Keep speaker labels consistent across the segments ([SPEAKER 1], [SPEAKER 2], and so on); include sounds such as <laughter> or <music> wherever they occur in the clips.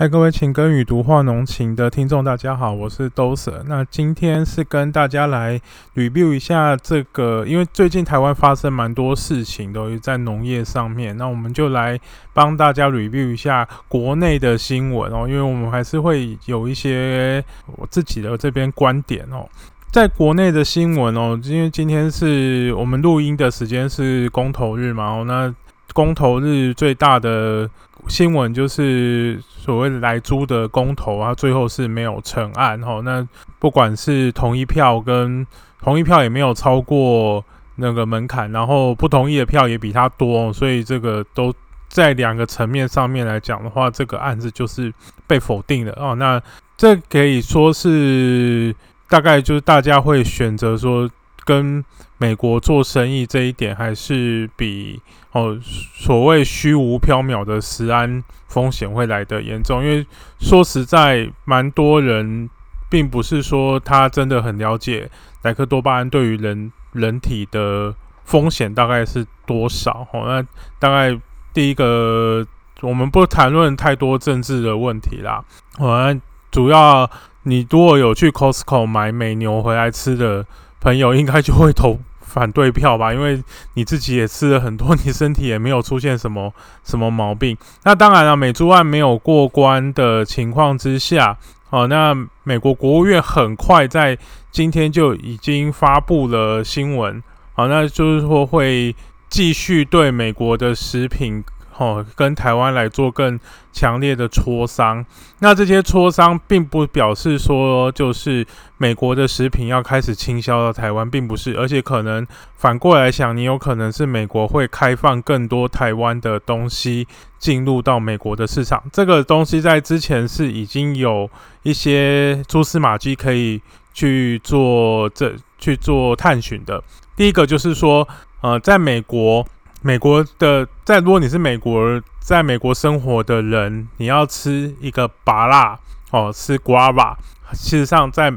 [SPEAKER 1] 嗨，各位情歌与读画浓情的听众，大家好，我是 Doser。那今天是跟大家来 review 一下这个，因为最近台湾发生蛮多事情，都在农业上面。那我们就来帮大家 review 一下国内的新闻哦，因为我们还是会有一些我自己的这边观点哦。在国内的新闻哦，因为今天是我们录音的时间是公投日嘛，哦，那公投日最大的。新闻就是所谓来租的公投啊，最后是没有成案哈。那不管是同一票跟同一票也没有超过那个门槛，然后不同意的票也比他多，所以这个都在两个层面上面来讲的话，这个案子就是被否定了哦。那这可以说是大概就是大家会选择说。跟美国做生意这一点，还是比哦所谓虚无缥缈的食安风险会来的严重。因为说实在，蛮多人并不是说他真的很了解莱克多巴胺对于人人体的风险大概是多少。哦，那大概第一个，我们不谈论太多政治的问题啦。哦，主要你如果有去 Costco 买美牛回来吃的。朋友应该就会投反对票吧，<laughs> 因为你自己也吃了很多，<laughs> 你身体也没有出现什么什么毛病。那当然了，美猪案没有过关的情况之下，哦，那美国国务院很快在今天就已经发布了新闻，好，那就是说会继续对美国的食品。哦，跟台湾来做更强烈的磋商。那这些磋商并不表示说，就是美国的食品要开始倾销到台湾，并不是。而且可能反过来想，你有可能是美国会开放更多台湾的东西进入到美国的市场。这个东西在之前是已经有一些蛛丝马迹可以去做这去做探寻的。第一个就是说，呃，在美国。美国的，在如果你是美国在美国生活的人，你要吃一个拔辣哦，吃瓜吧。事实上，在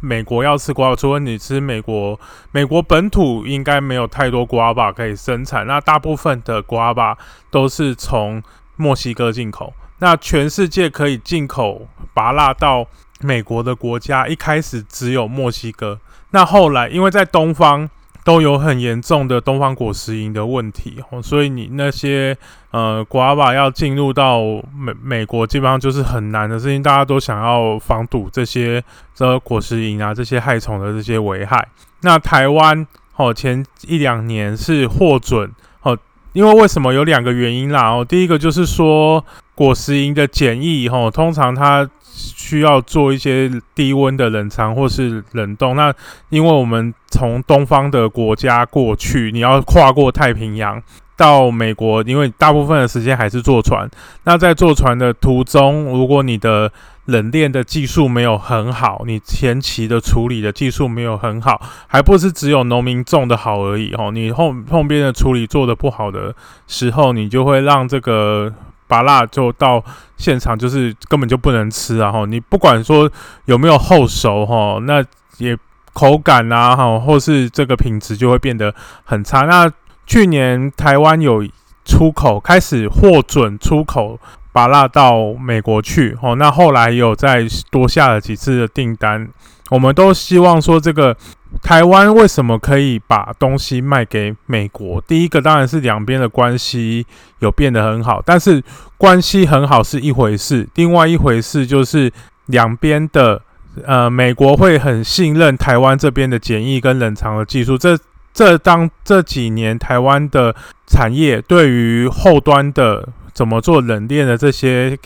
[SPEAKER 1] 美国要吃瓜，除了你吃美国，美国本土应该没有太多瓜吧可以生产。那大部分的瓜吧都是从墨西哥进口。那全世界可以进口拔辣到美国的国家，一开始只有墨西哥。那后来，因为在东方。都有很严重的东方果实蝇的问题哦，所以你那些呃瓜巴要进入到美美国，基本上就是很难的事情。大家都想要防堵这些这果实蝇啊，这些害虫的这些危害。那台湾哦，前一两年是获准哦，因为为什么有两个原因啦哦，第一个就是说果实蝇的检疫哦，通常它。需要做一些低温的冷藏或是冷冻。那因为我们从东方的国家过去，你要跨过太平洋到美国，因为大部分的时间还是坐船。那在坐船的途中，如果你的冷链的技术没有很好，你前期的处理的技术没有很好，还不是只有农民种的好而已哦。你后后边的处理做的不好的时候，你就会让这个。拔辣就到现场就是根本就不能吃啊！哈，你不管说有没有后熟哈，那也口感啊哈，或是这个品质就会变得很差。那去年台湾有出口开始获准出口拔辣到美国去，哦，那后来有再多下了几次的订单。我们都希望说，这个台湾为什么可以把东西卖给美国？第一个当然是两边的关系有变得很好，但是关系很好是一回事，另外一回事就是两边的呃，美国会很信任台湾这边的检疫跟冷藏的技术。这这当这几年台湾的产业对于后端的怎么做冷链的这些。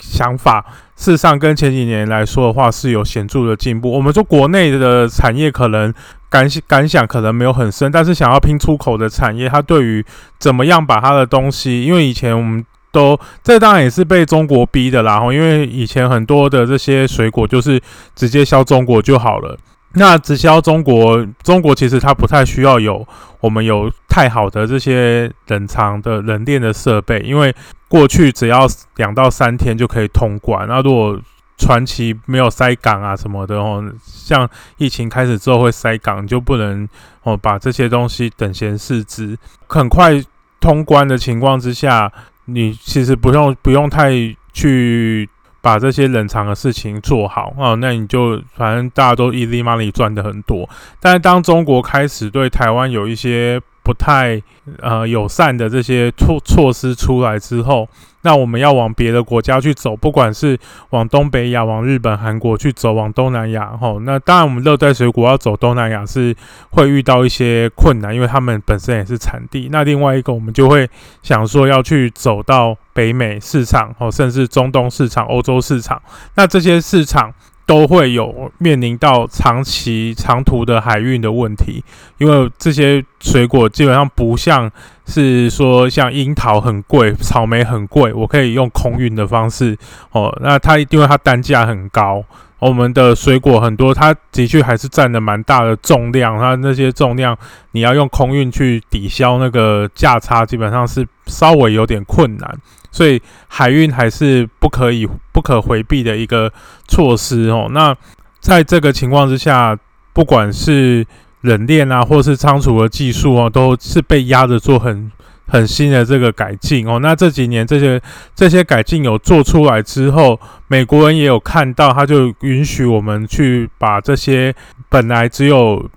[SPEAKER 1] 想法事实上跟前几年来说的话是有显著的进步。我们说国内的产业可能感感想可能没有很深，但是想要拼出口的产业，它对于怎么样把它的东西，因为以前我们都这当然也是被中国逼的啦。因为以前很多的这些水果就是直接销中国就好了。那直销中国，中国其实它不太需要有我们有太好的这些冷藏的冷链的设备，因为过去只要两到三天就可以通关。那如果传奇没有塞港啊什么的哦，像疫情开始之后会塞港，就不能哦把这些东西等闲视之。很快通关的情况之下，你其实不用不用太去。把这些冷藏的事情做好啊，那你就反正大家都 easy money 赚的很多。但是当中国开始对台湾有一些不太呃友善的这些措措施出来之后，那我们要往别的国家去走，不管是往东北亚、往日本、韩国去走，往东南亚吼，那当然我们热带水果要走东南亚是会遇到一些困难，因为他们本身也是产地。那另外一个我们就会想说要去走到北美市场哦，甚至中东市场、欧洲市场，那这些市场。都会有面临到长期长途的海运的问题，因为这些水果基本上不像是说像樱桃很贵、草莓很贵，我可以用空运的方式哦。那它因为它单价很高，我们的水果很多，它的确还是占了蛮大的重量，它那些重量你要用空运去抵消那个价差，基本上是稍微有点困难。所以海运还是不可以、不可回避的一个措施哦。那在这个情况之下，不管是冷链啊，或是仓储的技术哦，都是被压着做很很新的这个改进哦。那这几年这些这些改进有做出来之后，美国人也有看到，他就允许我们去把这些本来只有。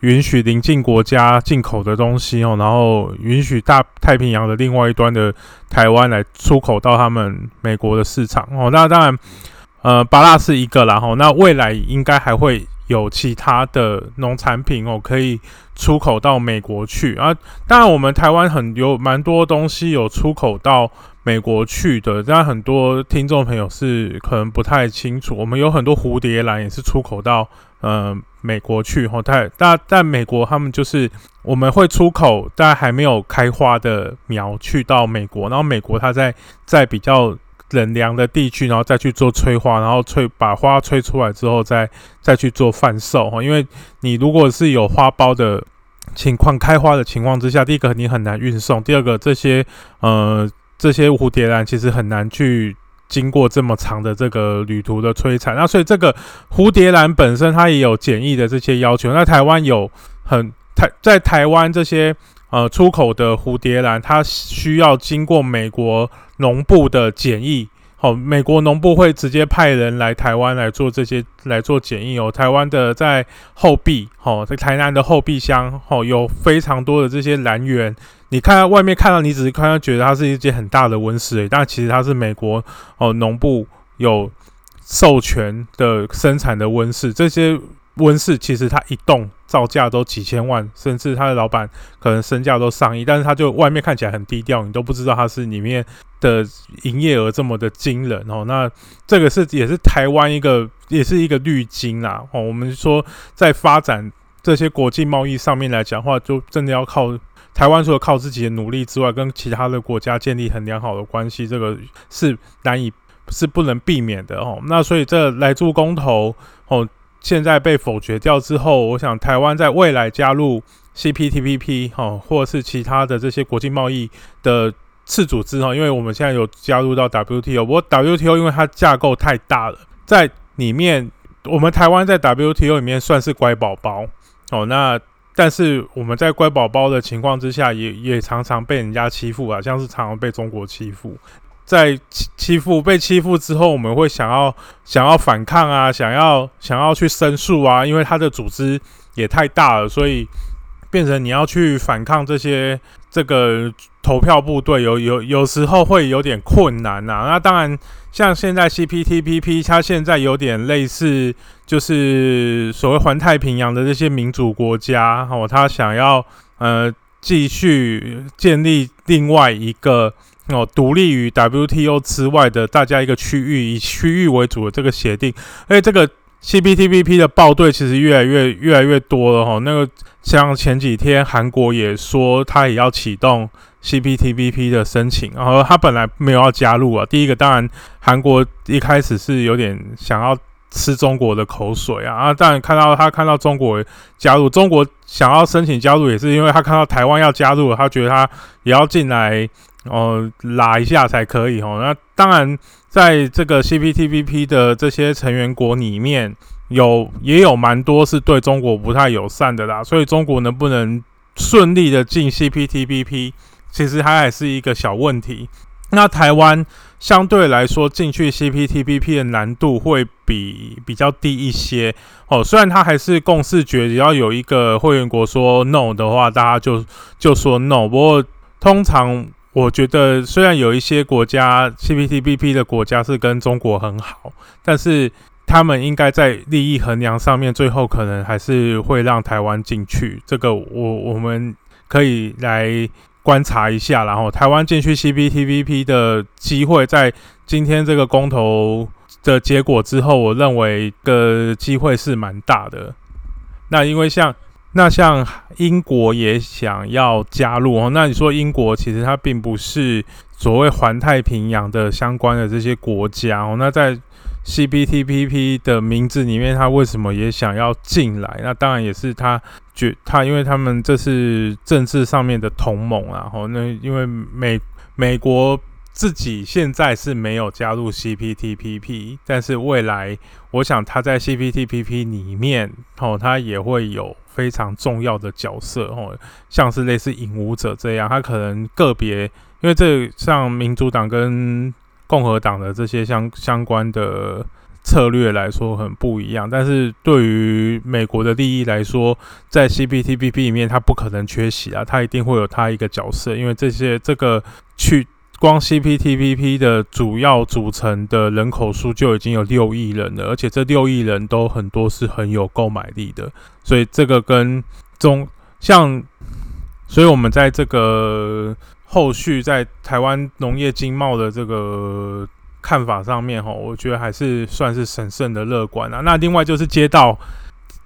[SPEAKER 1] 允许邻近国家进口的东西哦，然后允许大太平洋的另外一端的台湾来出口到他们美国的市场哦。那当然，呃，巴拉是一个然后那未来应该还会有其他的农产品哦，可以出口到美国去啊。当然，我们台湾很有蛮多东西有出口到美国去的，但很多听众朋友是可能不太清楚，我们有很多蝴蝶兰也是出口到。呃，美国去吼，但但但美国他们就是我们会出口，但还没有开花的苗去到美国，然后美国它在在比较冷凉的地区，然后再去做催花，然后催把花催出来之后，再再去做贩售哈。因为你如果是有花苞的情况，开花的情况之下，第一个你很难运送，第二个这些呃这些蝴蝶兰其实很难去。经过这么长的这个旅途的摧残，那所以这个蝴蝶兰本身它也有检疫的这些要求。那台湾有很台在台湾这些呃出口的蝴蝶兰，它需要经过美国农部的检疫。好，美国农部会直接派人来台湾来做这些来做检疫哦。台湾的在后壁，好，在台南的后壁乡，好，有非常多的这些兰源。你看外面看到，你只是看到觉得它是一间很大的温室，但其实它是美国哦农部有授权的生产的温室。这些温室其实它一栋造价都几千万，甚至它的老板可能身价都上亿，但是它就外面看起来很低调，你都不知道它是里面的营业额这么的惊人哦。那这个是也是台湾一个也是一个滤镜啦哦。我们说在发展这些国际贸易上面来讲话，就真的要靠。台湾除了靠自己的努力之外，跟其他的国家建立很良好的关系，这个是难以是不能避免的哦。那所以这来助公投哦，现在被否决掉之后，我想台湾在未来加入 CPTPP 哦，或是其他的这些国际贸易的次组织哦，因为我们现在有加入到 WTO，不过 WTO 因为它架构太大了，在里面我们台湾在 WTO 里面算是乖宝宝哦，那。但是我们在乖宝宝的情况之下，也也常常被人家欺负啊，像是常常被中国欺负，在欺欺负被欺负之后，我们会想要想要反抗啊，想要想要去申诉啊，因为他的组织也太大了，所以变成你要去反抗这些这个投票部队，有有有时候会有点困难呐。那当然。像现在 CPTPP，它现在有点类似，就是所谓环太平洋的这些民主国家，哦，他想要呃继续建立另外一个哦独立于 WTO 之外的大家一个区域，以区域为主的这个协定。而且这个 CPTPP 的报队其实越来越越来越多了哈。那个像前几天韩国也说，他也要启动。CPTPP 的申请，然后他本来没有要加入啊。第一个，当然韩国一开始是有点想要吃中国的口水啊。啊，当然看到他看到中国加入，中国想要申请加入，也是因为他看到台湾要加入，他觉得他也要进来哦拉一下才可以哦。那当然，在这个 CPTPP 的这些成员国里面有也有蛮多是对中国不太友善的啦。所以中国能不能顺利的进 CPTPP？其实它还是一个小问题那台湾相对来说进去 CPTPP 的难度会比比较低一些哦。虽然它还是共识决，只要有一个会员国说 no 的话，大家就就说 no。不过通常我觉得，虽然有一些国家 CPTPP 的国家是跟中国很好，但是他们应该在利益衡量上面，最后可能还是会让台湾进去。这个我我们可以来。观察一下，然后台湾进去 CPTPP 的机会，在今天这个公投的结果之后，我认为的机会是蛮大的。那因为像那像英国也想要加入哦，那你说英国其实它并不是所谓环太平洋的相关的这些国家哦，那在。CPTPP 的名字里面，他为什么也想要进来？那当然也是他觉他，因为他们这是政治上面的同盟啊。后那因为美美国自己现在是没有加入 CPTPP，但是未来我想他在 CPTPP 里面，哦，他也会有非常重要的角色哦，像是类似引武者这样，他可能个别，因为这像民主党跟共和党的这些相相关的策略来说很不一样，但是对于美国的利益来说，在 CPTPP 里面，它不可能缺席啊，它一定会有它一个角色，因为这些这个去光 CPTPP 的主要组成的人口数就已经有六亿人了，而且这六亿人都很多是很有购买力的，所以这个跟中像，所以我们在这个。后续在台湾农业经贸的这个看法上面，哈，我觉得还是算是审慎的乐观啊。那另外就是接到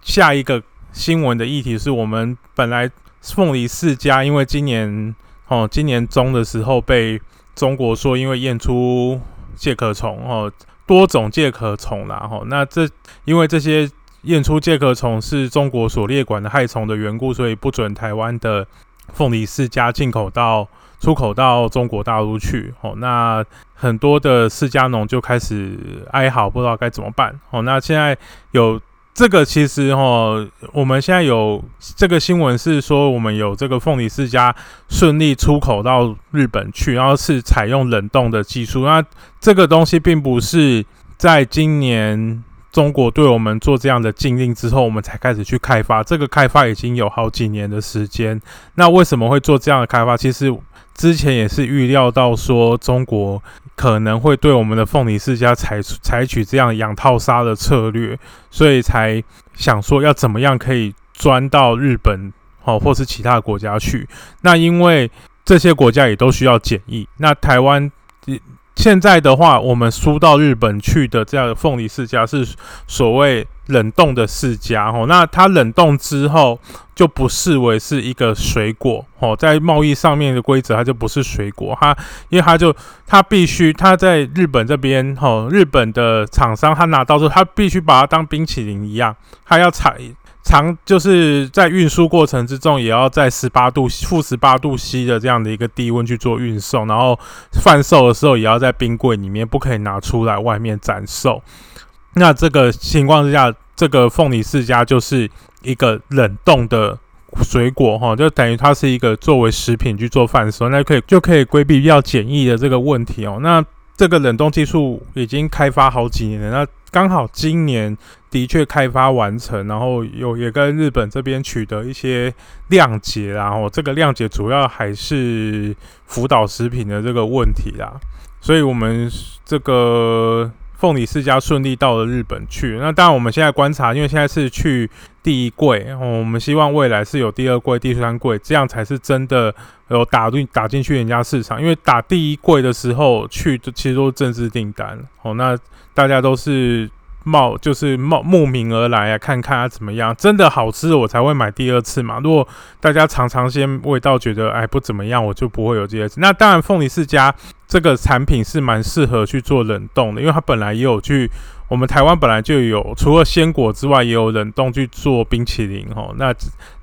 [SPEAKER 1] 下一个新闻的议题，是我们本来凤梨世家，因为今年哦，今年中的时候被中国说因为验出介壳虫哦，多种介壳虫啦，哈，那这因为这些验出介壳虫是中国所列管的害虫的缘故，所以不准台湾的凤梨世家进口到。出口到中国大陆去，哦，那很多的释迦农就开始哀嚎，不知道该怎么办，哦，那现在有这个，其实哦，我们现在有这个新闻是说，我们有这个凤梨世家顺利出口到日本去，然后是采用冷冻的技术，那这个东西并不是在今年中国对我们做这样的禁令之后，我们才开始去开发，这个开发已经有好几年的时间，那为什么会做这样的开发？其实。之前也是预料到说中国可能会对我们的凤梨世家采采取这样养套杀的策略，所以才想说要怎么样可以钻到日本哦，或是其他国家去。那因为这些国家也都需要检疫，那台湾。现在的话，我们输到日本去的这样的凤梨世家是所谓冷冻的世家哦，那它冷冻之后就不视为是一个水果哦，在贸易上面的规则它就不是水果，它因为它就它必须它在日本这边哦，日本的厂商他拿到之后，他必须把它当冰淇淋一样，他要采。常就是在运输过程之中，也要在十八度负十八度 C 的这样的一个低温去做运送，然后贩售的时候也要在冰柜里面，不可以拿出来外面展售。那这个情况之下，这个凤梨世家就是一个冷冻的水果哈，就等于它是一个作为食品去做贩售，那可以就可以规避要检疫的这个问题哦。那这个冷冻技术已经开发好几年了，那刚好今年的确开发完成，然后有也跟日本这边取得一些谅解，然后这个谅解主要还是福岛食品的这个问题啦，所以我们这个。凤梨世家顺利到了日本去，那当然我们现在观察，因为现在是去第一柜，我们希望未来是有第二柜、第三柜，这样才是真的有打进打进去人家市场。因为打第一柜的时候去，其实都是正式订单哦，那大家都是。冒就是冒慕名而来啊，看看它怎么样，真的好吃我才会买第二次嘛。如果大家尝尝鲜，味道觉得哎不怎么样，我就不会有第二次。那当然，凤梨世家这个产品是蛮适合去做冷冻的，因为它本来也有去我们台湾本来就有，除了鲜果之外，也有冷冻去做冰淇淋哦。那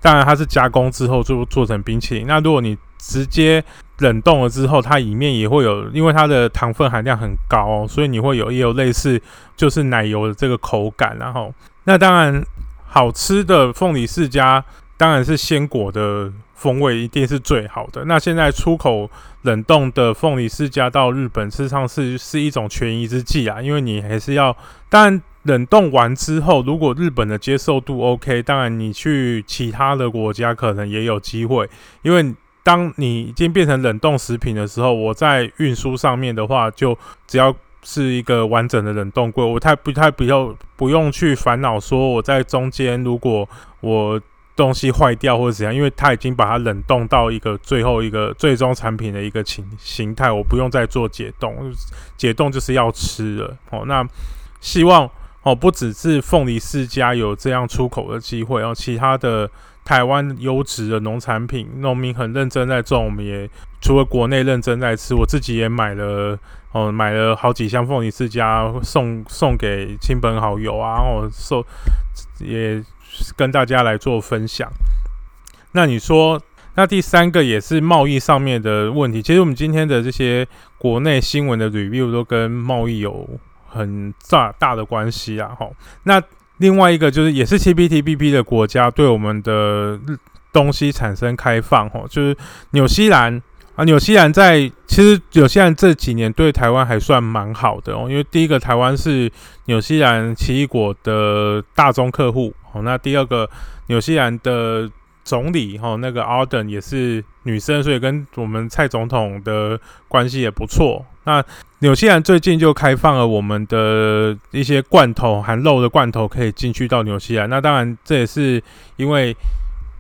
[SPEAKER 1] 当然它是加工之后就做成冰淇淋。那如果你直接冷冻了之后，它里面也会有，因为它的糖分含量很高，所以你会有也有类似就是奶油的这个口感。然后，那当然好吃的凤梨世家当然是鲜果的风味一定是最好的。那现在出口冷冻的凤梨世家到日本，事实上是是一种权宜之计啊，因为你还是要，当然冷冻完之后，如果日本的接受度 OK，当然你去其他的国家可能也有机会，因为当你已经变成冷冻食品的时候，我在运输上面的话，就只要是一个完整的冷冻柜，我太不太不要不用去烦恼说我在中间如果我。东西坏掉或者怎样，因为它已经把它冷冻到一个最后一个最终产品的一个形形态，我不用再做解冻，解冻就是要吃了哦。那希望哦，不只是凤梨世家有这样出口的机会，然后其他的台湾优质的农产品，农民很认真在种，我们也除了国内认真在吃，我自己也买了哦，买了好几箱凤梨世家送送给亲朋好友啊，然后送也。跟大家来做分享。那你说，那第三个也是贸易上面的问题。其实我们今天的这些国内新闻的 review 都跟贸易有很大大的关系啊。哈，那另外一个就是也是 TBTBP 的国家对我们的东西产生开放，吼，就是纽西兰。啊，纽西兰在其实纽西兰这几年对台湾还算蛮好的哦，因为第一个台湾是纽西兰奇异果的大宗客户哦，那第二个纽西兰的总理哈那个 Arden 也是女生，所以跟我们蔡总统的关系也不错。那纽西兰最近就开放了我们的一些罐头含肉的罐头可以进去到纽西兰，那当然这也是因为。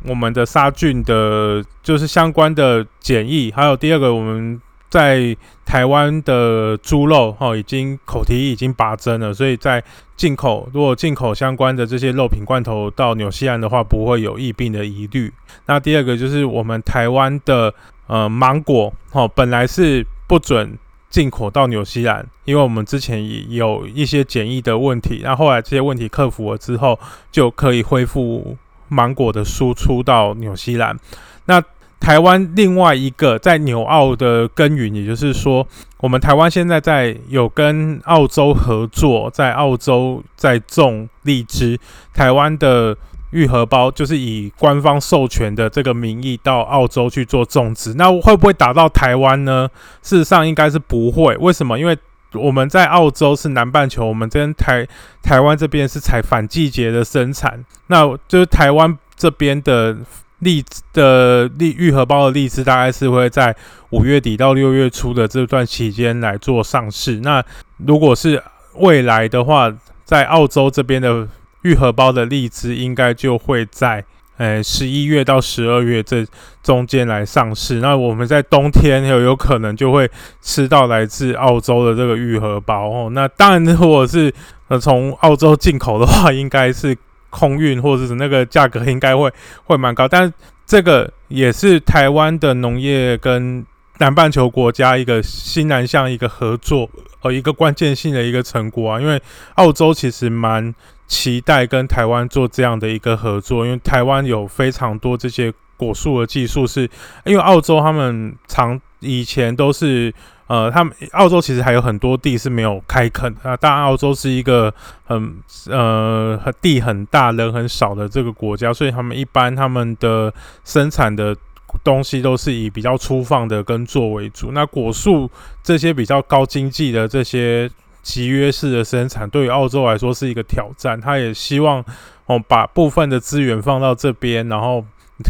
[SPEAKER 1] 我们的杀菌的，就是相关的检疫，还有第二个，我们在台湾的猪肉哈，已经口蹄已经拔针了，所以在进口，如果进口相关的这些肉品罐头到纽西兰的话，不会有疫病的疑虑。那第二个就是我们台湾的呃芒果哈，本来是不准进口到纽西兰，因为我们之前也有一些检疫的问题，那后来这些问题克服了之后，就可以恢复。芒果的输出到纽西兰，那台湾另外一个在纽澳的耕耘，也就是说，我们台湾现在在有跟澳洲合作，在澳洲在种荔枝，台湾的愈合包就是以官方授权的这个名义到澳洲去做种植，那会不会打到台湾呢？事实上应该是不会，为什么？因为我们在澳洲是南半球，我们这边台台湾这边是采反季节的生产，那就是台湾这边的荔枝的荔玉荷包的荔枝，大概是会在五月底到六月初的这段期间来做上市。那如果是未来的话，在澳洲这边的玉荷包的荔枝，应该就会在。诶，十一月到十二月这中间来上市，那我们在冬天有有可能就会吃到来自澳洲的这个玉荷包哦。那当然，如果是呃从澳洲进口的话，应该是空运或者是那个价格应该会会蛮高。但这个也是台湾的农业跟南半球国家一个新南向一个合作，呃，一个关键性的一个成果啊。因为澳洲其实蛮。期待跟台湾做这样的一个合作，因为台湾有非常多这些果树的技术，是因为澳洲他们长以前都是呃，他们澳洲其实还有很多地是没有开垦啊，当然澳洲是一个很呃地很大人很少的这个国家，所以他们一般他们的生产的东西都是以比较粗放的耕作为主，那果树这些比较高经济的这些。集约式的生产对于澳洲来说是一个挑战，他也希望哦把部分的资源放到这边，然后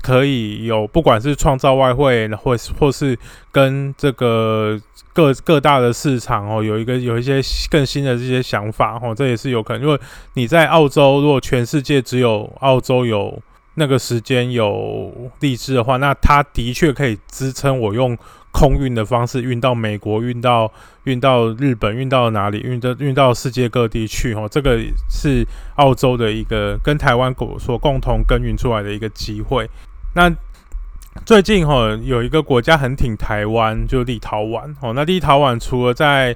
[SPEAKER 1] 可以有不管是创造外汇，或或是跟这个各各大的市场哦有一个有一些更新的这些想法哦，这也是有可能，因为你在澳洲，如果全世界只有澳洲有那个时间有荔枝的话，那它的确可以支撑我用。空运的方式运到美国，运到运到日本，运到哪里？运到运到世界各地去哦。这个是澳洲的一个跟台湾所共同耕耘出来的一个机会。那最近哈有一个国家很挺台湾，就立陶宛哦。那立陶宛除了在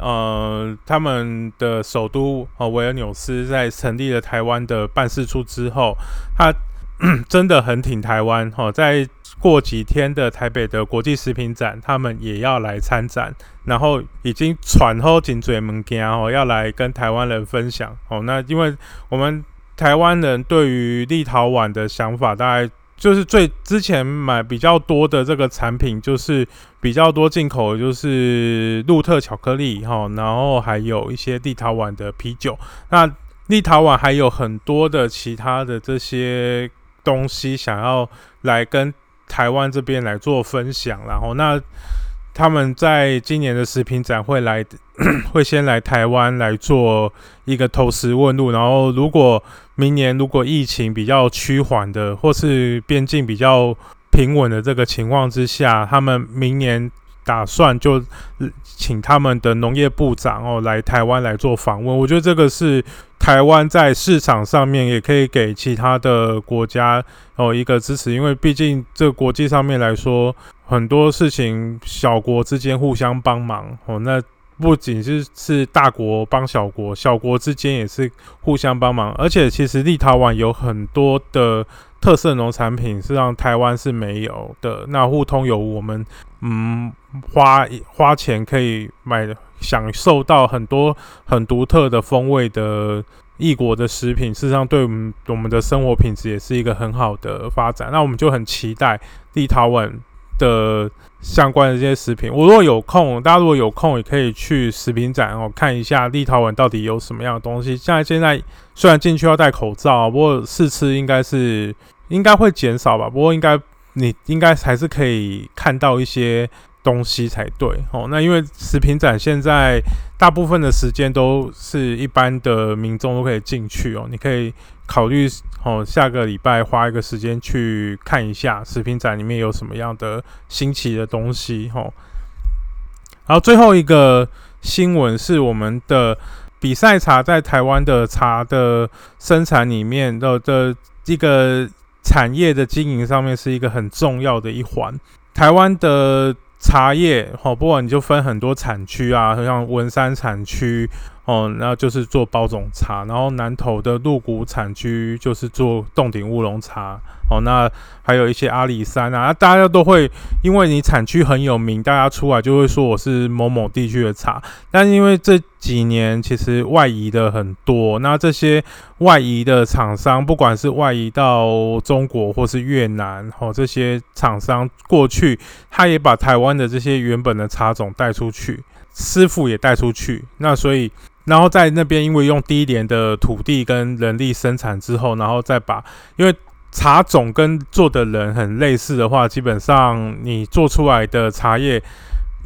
[SPEAKER 1] 呃他们的首都哦维尔纽斯在成立了台湾的办事处之后，他 <clears throat> 真的很挺台湾哈，在。过几天的台北的国际食品展，他们也要来参展，然后已经传后颈嘴门件哦，要来跟台湾人分享哦。那因为我们台湾人对于立陶宛的想法，大概就是最之前买比较多的这个产品，就是比较多进口，就是鹿特巧克力哈，然后还有一些立陶宛的啤酒。那立陶宛还有很多的其他的这些东西，想要来跟台湾这边来做分享，然后那。他们在今年的食品展会来，<clears throat> 会先来台湾来做一个投食问路，然后如果明年如果疫情比较趋缓的，或是边境比较平稳的这个情况之下，他们明年打算就请他们的农业部长哦来台湾来做访问。我觉得这个是台湾在市场上面也可以给其他的国家哦一个支持，因为毕竟这国际上面来说。很多事情，小国之间互相帮忙哦。那不仅是是大国帮小国，小国之间也是互相帮忙。而且，其实立陶宛有很多的特色农产品是让台湾是没有的。那互通有我们嗯花花钱可以买，享受到很多很独特的风味的异国的食品，事实上对我们我们的生活品质也是一个很好的发展。那我们就很期待立陶宛。的相关的这些食品，我如果有空，大家如果有空，也可以去食品展哦，看一下立陶宛到底有什么样的东西。现在现在虽然进去要戴口罩，不过试吃应该是应该会减少吧。不过应该你应该还是可以看到一些。东西才对哦。那因为食品展现在大部分的时间都是一般的民众都可以进去哦。你可以考虑哦，下个礼拜花一个时间去看一下食品展里面有什么样的新奇的东西哦。然后最后一个新闻是我们的比赛茶在台湾的茶的生产里面的的一个产业的经营上面是一个很重要的一环。台湾的茶叶，好，不管你就分很多产区啊，像文山产区，哦，然后就是做包种茶，然后南投的鹿谷产区就是做洞顶乌龙茶。哦，那还有一些阿里山啊，大家都会因为你产区很有名，大家出来就会说我是某某地区的茶。但因为这几年其实外移的很多，那这些外移的厂商，不管是外移到中国或是越南，哦，这些厂商过去，他也把台湾的这些原本的茶种带出去，师傅也带出去。那所以，然后在那边因为用低廉的土地跟人力生产之后，然后再把因为。茶种跟做的人很类似的话，基本上你做出来的茶叶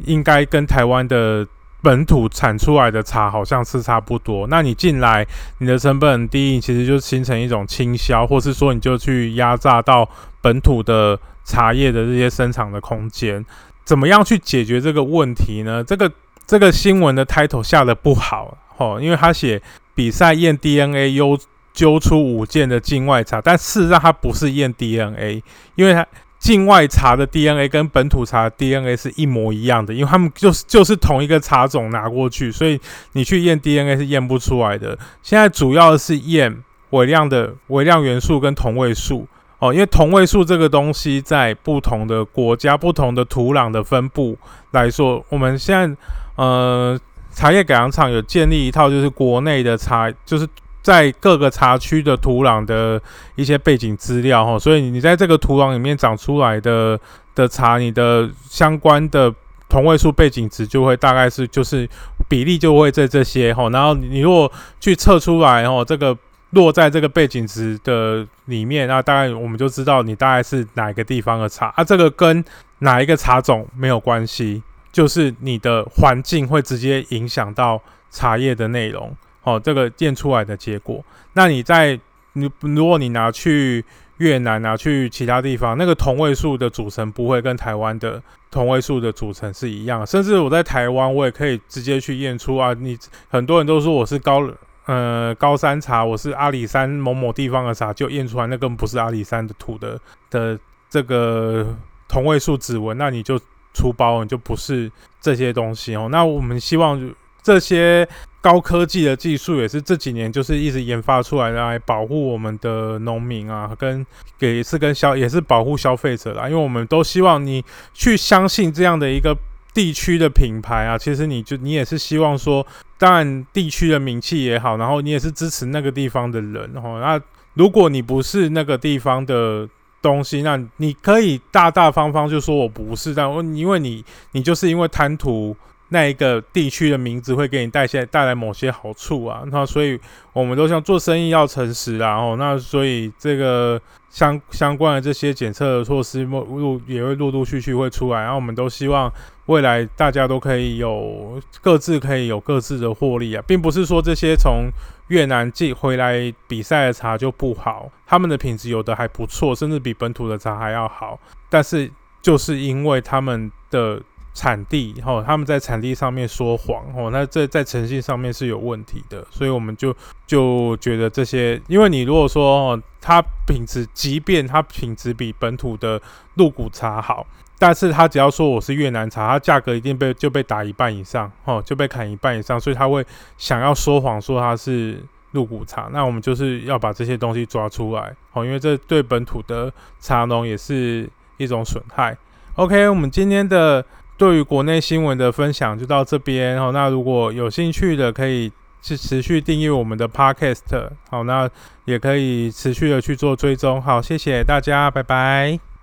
[SPEAKER 1] 应该跟台湾的本土产出来的茶好像是差不多。那你进来，你的成本很低，其实就形成一种倾销，或是说你就去压榨到本土的茶叶的这些生产的空间。怎么样去解决这个问题呢？这个这个新闻的 title 下的不好哦，因为他写比赛验 DNA 优。揪出五件的境外茶，但事实上它不是验 DNA，因为它境外茶的 DNA 跟本土茶的 DNA 是一模一样的，因为他们就是就是同一个茶种拿过去，所以你去验 DNA 是验不出来的。现在主要是验微量的微量元素跟同位素哦，因为同位素这个东西在不同的国家、不同的土壤的分布来说，我们现在呃茶叶改良厂有建立一套就是国内的茶就是。在各个茶区的土壤的一些背景资料哈，所以你在这个土壤里面长出来的的茶，你的相关的同位素背景值就会大概是就是比例就会在这些哈，然后你如果去测出来哈，这个落在这个背景值的里面，那大概我们就知道你大概是哪个地方的茶啊，这个跟哪一个茶种没有关系，就是你的环境会直接影响到茶叶的内容。哦，这个验出来的结果，那你在你如果你拿去越南拿去其他地方，那个同位素的组成不会跟台湾的同位素的组成是一样，甚至我在台湾我也可以直接去验出啊。你很多人都说我是高呃高山茶，我是阿里山某某地方的茶，就验出来那根不是阿里山的土的的这个同位素指纹，那你就出包，你就不是这些东西哦。那我们希望这些。高科技的技术也是这几年就是一直研发出来来保护我们的农民啊，跟给是跟消也是保护消费者啦，因为我们都希望你去相信这样的一个地区的品牌啊，其实你就你也是希望说，当然地区的名气也好，然后你也是支持那个地方的人哦。那如果你不是那个地方的东西，那你可以大大方方就说我不是，但因为你你就是因为贪图。那一个地区的名字会给你带些带来某些好处啊，那所以我们都像做生意要诚实啊，哦，那所以这个相相关的这些检测的措施陆也会陆陆续续会出来，然后我们都希望未来大家都可以有各自可以有各自的获利啊，并不是说这些从越南寄回来比赛的茶就不好，他们的品质有的还不错，甚至比本土的茶还要好，但是就是因为他们的。产地，吼，他们在产地上面说谎，哦，那这在诚信上面是有问题的，所以我们就就觉得这些，因为你如果说哦，它品质，即便它品质比本土的鹿骨茶好，但是他只要说我是越南茶，它价格一定被就被打一半以上，哦，就被砍一半以上，所以他会想要说谎说它是入股茶，那我们就是要把这些东西抓出来，哦，因为这对本土的茶农也是一种损害。OK，我们今天的。对于国内新闻的分享就到这边好，那如果有兴趣的，可以去持续订阅我们的 Podcast。好，那也可以持续的去做追踪。好，谢谢大家，拜拜。